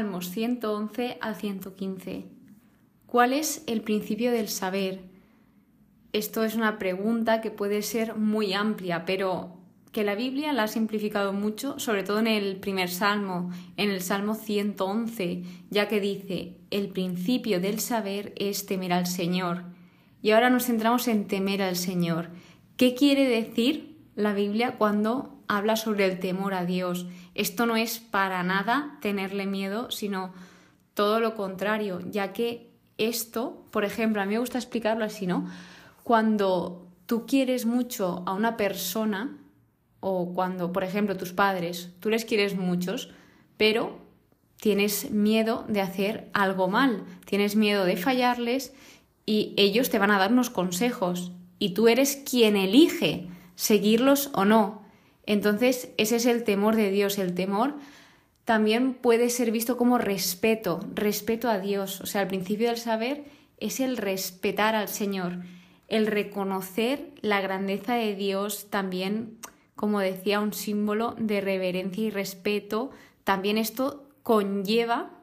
Salmos 111 al 115. ¿Cuál es el principio del saber? Esto es una pregunta que puede ser muy amplia, pero que la Biblia la ha simplificado mucho, sobre todo en el primer salmo, en el Salmo 111, ya que dice, el principio del saber es temer al Señor. Y ahora nos centramos en temer al Señor. ¿Qué quiere decir la Biblia cuando habla sobre el temor a Dios? Esto no es para nada tenerle miedo, sino todo lo contrario, ya que esto, por ejemplo, a mí me gusta explicarlo así, ¿no? Cuando tú quieres mucho a una persona, o cuando, por ejemplo, tus padres, tú les quieres muchos, pero tienes miedo de hacer algo mal, tienes miedo de fallarles y ellos te van a dar unos consejos y tú eres quien elige seguirlos o no. Entonces, ese es el temor de Dios, el temor también puede ser visto como respeto, respeto a Dios. O sea, el principio del saber es el respetar al Señor, el reconocer la grandeza de Dios también como decía, un símbolo de reverencia y respeto. También esto conlleva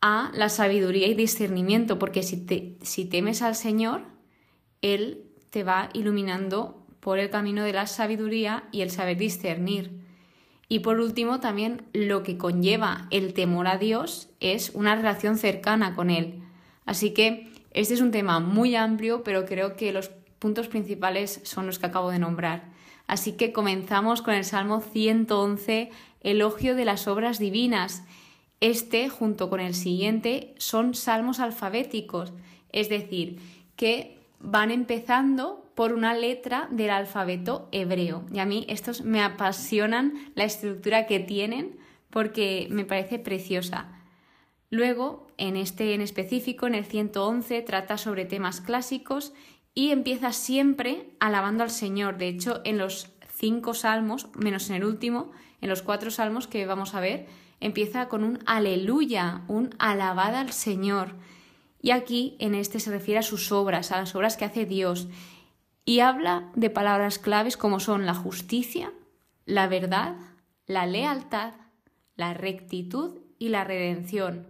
a la sabiduría y discernimiento, porque si, te, si temes al Señor, Él te va iluminando por el camino de la sabiduría y el saber discernir. Y por último, también lo que conlleva el temor a Dios es una relación cercana con Él. Así que este es un tema muy amplio, pero creo que los puntos principales son los que acabo de nombrar. Así que comenzamos con el Salmo 111, elogio de las obras divinas. Este, junto con el siguiente, son salmos alfabéticos, es decir, que van empezando por una letra del alfabeto hebreo. Y a mí estos me apasionan la estructura que tienen porque me parece preciosa. Luego, en este en específico, en el 111, trata sobre temas clásicos y empieza siempre alabando al Señor. De hecho, en los cinco salmos, menos en el último, en los cuatro salmos que vamos a ver, empieza con un aleluya, un alabada al Señor. Y aquí en este se refiere a sus obras, a las obras que hace Dios. Y habla de palabras claves como son la justicia, la verdad, la lealtad, la rectitud y la redención.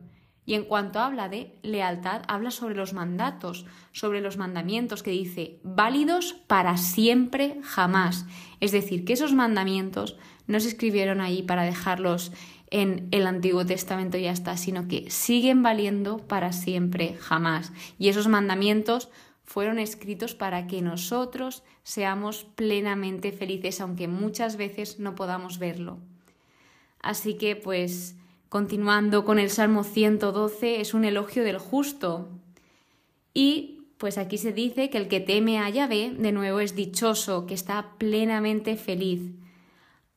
Y en cuanto habla de lealtad, habla sobre los mandatos, sobre los mandamientos que dice válidos para siempre jamás. Es decir, que esos mandamientos no se escribieron ahí para dejarlos en el Antiguo Testamento y ya está, sino que siguen valiendo para siempre jamás. Y esos mandamientos fueron escritos para que nosotros seamos plenamente felices, aunque muchas veces no podamos verlo. Así que pues Continuando con el Salmo 112, es un elogio del justo. Y pues aquí se dice que el que teme a Yahvé, de nuevo, es dichoso, que está plenamente feliz.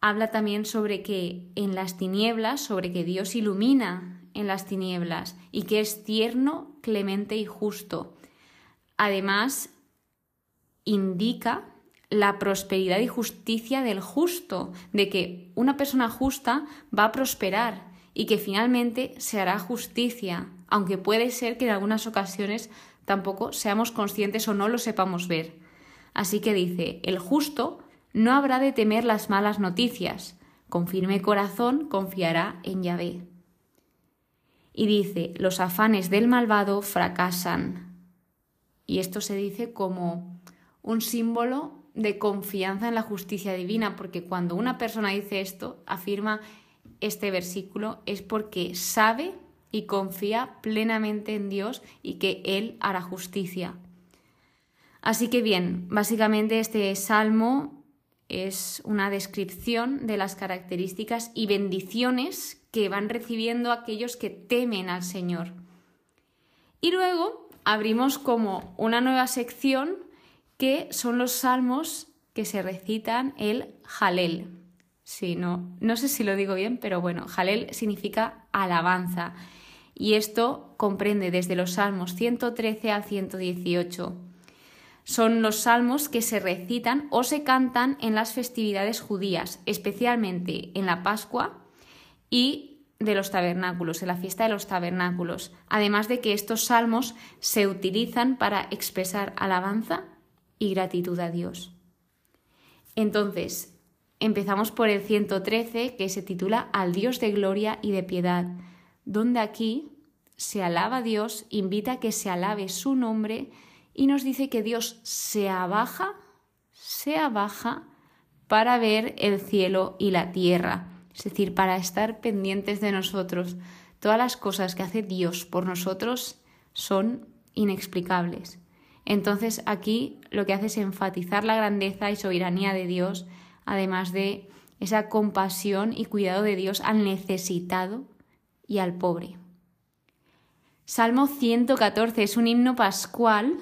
Habla también sobre que en las tinieblas, sobre que Dios ilumina en las tinieblas y que es tierno, clemente y justo. Además, indica la prosperidad y justicia del justo, de que una persona justa va a prosperar y que finalmente se hará justicia, aunque puede ser que en algunas ocasiones tampoco seamos conscientes o no lo sepamos ver. Así que dice, el justo no habrá de temer las malas noticias, con firme corazón confiará en Yahvé. Y dice, los afanes del malvado fracasan. Y esto se dice como un símbolo de confianza en la justicia divina, porque cuando una persona dice esto, afirma este versículo es porque sabe y confía plenamente en Dios y que Él hará justicia. Así que bien, básicamente este salmo es una descripción de las características y bendiciones que van recibiendo aquellos que temen al Señor. Y luego abrimos como una nueva sección que son los salmos que se recitan el Jalel. Sí, no, no sé si lo digo bien, pero bueno, Jalel significa alabanza y esto comprende desde los salmos 113 al 118. Son los salmos que se recitan o se cantan en las festividades judías, especialmente en la Pascua y de los tabernáculos, en la fiesta de los tabernáculos, además de que estos salmos se utilizan para expresar alabanza y gratitud a Dios. Entonces, Empezamos por el 113, que se titula Al Dios de gloria y de piedad. donde aquí se alaba a Dios, invita a que se alabe su nombre y nos dice que Dios se abaja, se abaja para ver el cielo y la tierra, es decir, para estar pendientes de nosotros. Todas las cosas que hace Dios por nosotros son inexplicables. Entonces aquí lo que hace es enfatizar la grandeza y soberanía de Dios, además de esa compasión y cuidado de Dios al necesitado y al pobre. Salmo 114 es un himno pascual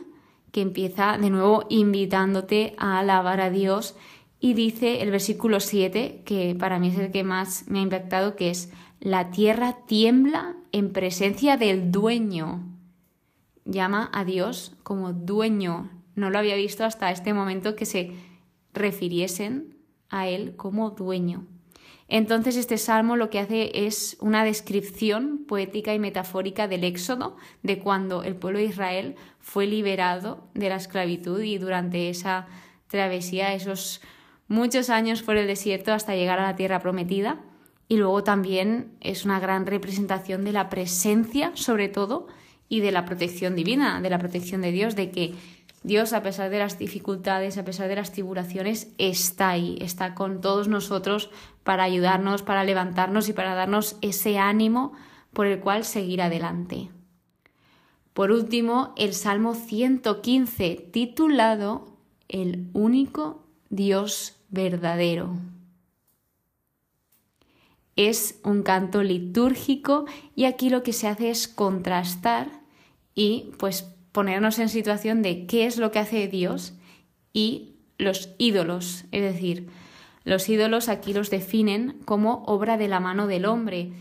que empieza de nuevo invitándote a alabar a Dios y dice el versículo 7, que para mí es el que más me ha impactado, que es, la tierra tiembla en presencia del dueño. Llama a Dios como dueño. No lo había visto hasta este momento que se refiriesen a Él como dueño. Entonces este salmo lo que hace es una descripción poética y metafórica del éxodo, de cuando el pueblo de Israel fue liberado de la esclavitud y durante esa travesía, esos muchos años por el desierto hasta llegar a la tierra prometida. Y luego también es una gran representación de la presencia, sobre todo, y de la protección divina, de la protección de Dios, de que Dios, a pesar de las dificultades, a pesar de las tribulaciones, está ahí, está con todos nosotros para ayudarnos, para levantarnos y para darnos ese ánimo por el cual seguir adelante. Por último, el Salmo 115, titulado El único Dios verdadero. Es un canto litúrgico y aquí lo que se hace es contrastar y pues ponernos en situación de qué es lo que hace Dios y los ídolos, es decir, los ídolos aquí los definen como obra de la mano del hombre.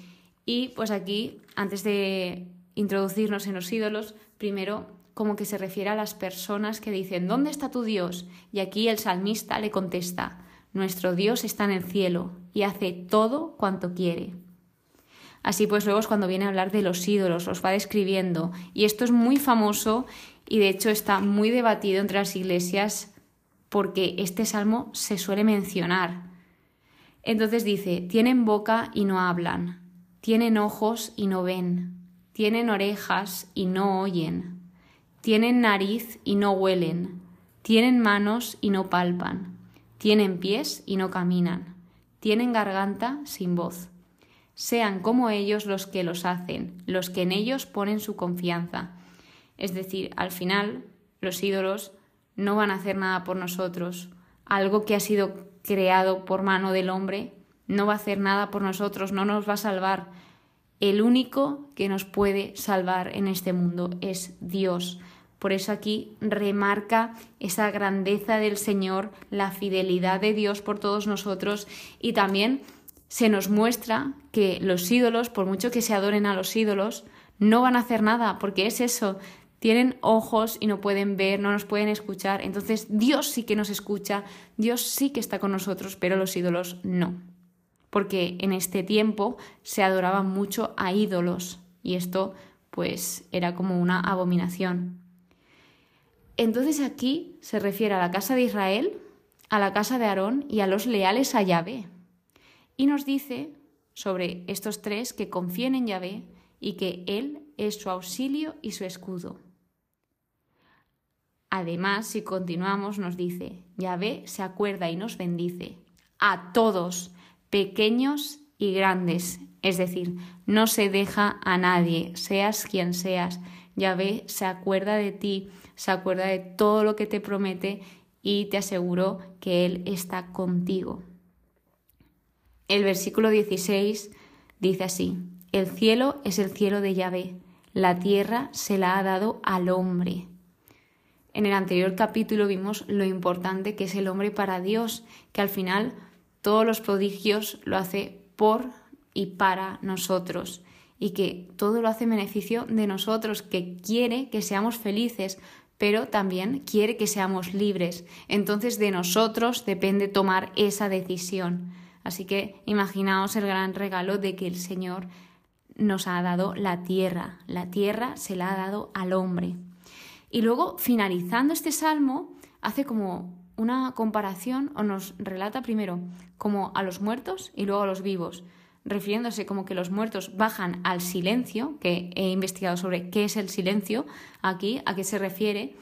Y pues aquí, antes de introducirnos en los ídolos, primero como que se refiere a las personas que dicen, ¿dónde está tu Dios? Y aquí el salmista le contesta, nuestro Dios está en el cielo y hace todo cuanto quiere. Así pues, luego es cuando viene a hablar de los ídolos, los va describiendo. Y esto es muy famoso y de hecho está muy debatido entre las iglesias porque este salmo se suele mencionar. Entonces dice, tienen boca y no hablan, tienen ojos y no ven, tienen orejas y no oyen, tienen nariz y no huelen, tienen manos y no palpan, tienen pies y no caminan, tienen garganta sin voz sean como ellos los que los hacen, los que en ellos ponen su confianza. Es decir, al final los ídolos no van a hacer nada por nosotros. Algo que ha sido creado por mano del hombre no va a hacer nada por nosotros, no nos va a salvar. El único que nos puede salvar en este mundo es Dios. Por eso aquí remarca esa grandeza del Señor, la fidelidad de Dios por todos nosotros y también se nos muestra que los ídolos, por mucho que se adoren a los ídolos, no van a hacer nada, porque es eso, tienen ojos y no pueden ver, no nos pueden escuchar. Entonces Dios sí que nos escucha, Dios sí que está con nosotros, pero los ídolos no. Porque en este tiempo se adoraba mucho a ídolos y esto pues era como una abominación. Entonces aquí se refiere a la casa de Israel, a la casa de Aarón y a los leales a Yahvé y nos dice sobre estos tres que confíen en Yahvé y que Él es su auxilio y su escudo. Además, si continuamos, nos dice, Yahvé se acuerda y nos bendice a todos, pequeños y grandes, es decir, no se deja a nadie, seas quien seas. Yahvé se acuerda de ti, se acuerda de todo lo que te promete y te aseguro que Él está contigo. El versículo 16 dice así, el cielo es el cielo de Yahvé, la tierra se la ha dado al hombre. En el anterior capítulo vimos lo importante que es el hombre para Dios, que al final todos los prodigios lo hace por y para nosotros y que todo lo hace en beneficio de nosotros, que quiere que seamos felices, pero también quiere que seamos libres. Entonces de nosotros depende tomar esa decisión. Así que imaginaos el gran regalo de que el Señor nos ha dado la tierra. La tierra se la ha dado al hombre. Y luego, finalizando este salmo, hace como una comparación o nos relata primero como a los muertos y luego a los vivos. Refiriéndose como que los muertos bajan al silencio, que he investigado sobre qué es el silencio aquí, a qué se refiere,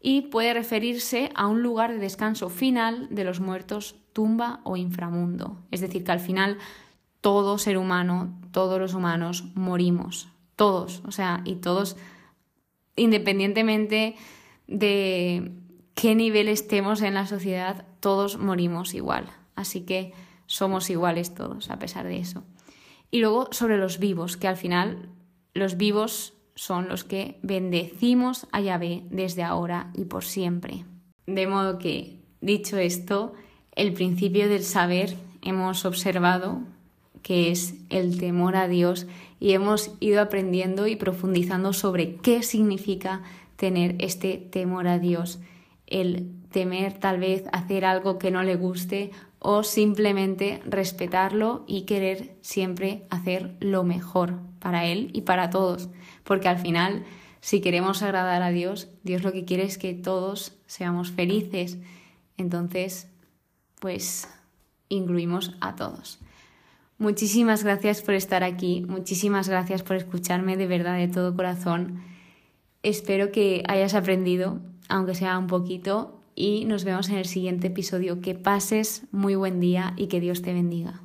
y puede referirse a un lugar de descanso final de los muertos, tumba o inframundo. Es decir, que al final todo ser humano, todos los humanos morimos, todos, o sea, y todos, independientemente de qué nivel estemos en la sociedad, todos morimos igual. Así que somos iguales todos, a pesar de eso. Y luego sobre los vivos, que al final los vivos son los que bendecimos a Yahvé desde ahora y por siempre. De modo que, dicho esto, el principio del saber hemos observado que es el temor a Dios y hemos ido aprendiendo y profundizando sobre qué significa tener este temor a Dios, el temer tal vez hacer algo que no le guste o simplemente respetarlo y querer siempre hacer lo mejor para Él y para todos, porque al final si queremos agradar a Dios, Dios lo que quiere es que todos seamos felices. Entonces, pues incluimos a todos. Muchísimas gracias por estar aquí, muchísimas gracias por escucharme de verdad de todo corazón. Espero que hayas aprendido, aunque sea un poquito, y nos vemos en el siguiente episodio. Que pases muy buen día y que Dios te bendiga.